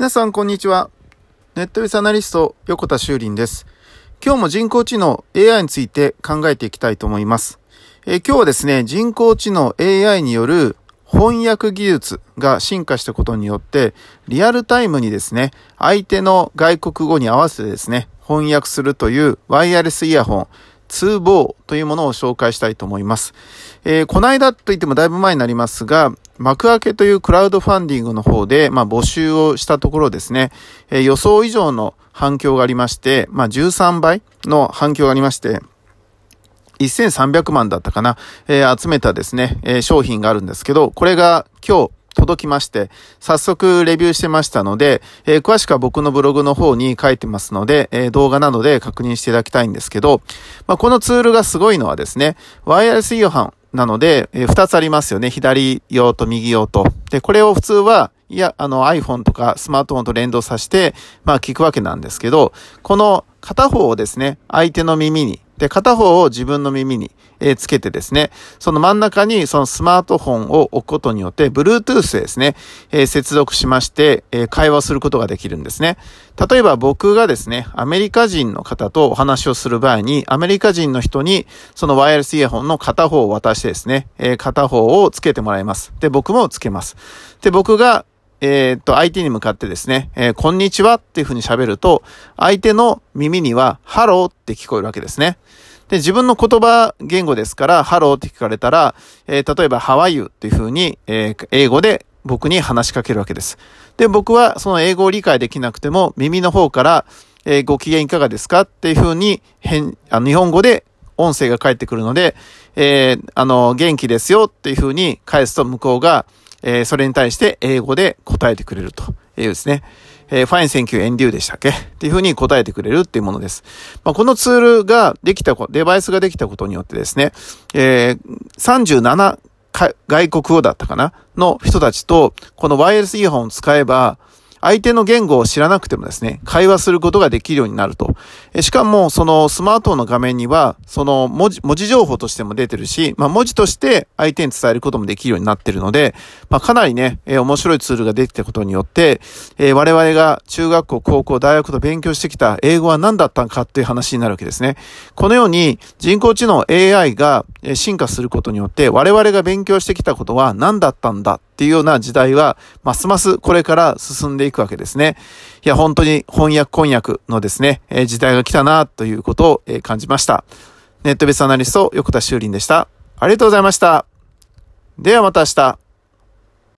皆さん、こんにちは。ネットベースアナリスト、横田修林です。今日も人工知能 AI について考えていきたいと思います。えー、今日はですね、人工知能 AI による翻訳技術が進化したことによって、リアルタイムにですね、相手の外国語に合わせてですね、翻訳するというワイヤレスイヤホン、ツーボーというものを紹介したいと思います。えー、この間といってもだいぶ前になりますが、幕開けというクラウドファンディングの方で、まあ、募集をしたところですね、えー、予想以上の反響がありまして、まあ、13倍の反響がありまして、1300万だったかな、えー、集めたですね、えー、商品があるんですけど、これが今日、届きまして、早速レビューしてましたので、えー、詳しくは僕のブログの方に書いてますので、えー、動画などで確認していただきたいんですけど、まあ、このツールがすごいのはですね、ワイヤレスイヤホンなので、えー、2つありますよね。左用と右用と。で、これを普通は、いや、あの iPhone とかスマートフォンと連動させて、まあ聞くわけなんですけど、この片方をですね、相手の耳に、で、片方を自分の耳に、えー、つけてですね、その真ん中にそのスマートフォンを置くことによって、Bluetooth ですね、えー、接続しまして、えー、会話することができるんですね。例えば僕がですね、アメリカ人の方とお話をする場合に、アメリカ人の人に、そのワイヤレスイヤホンの片方を渡してですね、え、片方をつけてもらいます。で、僕もつけます。で、僕がえっと、相手に向かってですね、えー、こんにちはっていう風に喋ると、相手の耳には、ハローって聞こえるわけですね。で、自分の言葉言語ですから、ハローって聞かれたら、えー、例えば、ハワイユっていう風に、えー、英語で僕に話しかけるわけです。で、僕はその英語を理解できなくても、耳の方から、えー、ご機嫌いかがですかっていう風に、変、あの、日本語で音声が返ってくるので、えー、あの、元気ですよっていう風に返すと向こうが、えー、それに対して英語で答えてくれるというですね。えー、 Fine thank you and you でしたっけっていうふうに答えてくれるっていうものです。まあ、このツールができた、デバイスができたことによってですね、えー、37外国語だったかなの人たちと、このワイヤレスイヤホンを使えば、相手の言語を知らなくてもですね、会話することができるようになると。しかも、そのスマートフォンの画面には、その文字、文字情報としても出てるし、まあ文字として相手に伝えることもできるようになってるので、まあかなりね、えー、面白いツールができたことによって、えー、我々が中学校、高校、大学と勉強してきた英語は何だったのかっていう話になるわけですね。このように人工知能 AI が進化することによって、我々が勉強してきたことは何だったんだっていうような時代は、ますますこれから進んでいくわけですね。いや、本当に翻訳翻訳のですね、えー、時代が来たなということを、えー、感じました。ネットベースアナリスト、横田修林でした。ありがとうございました。ではまた明日。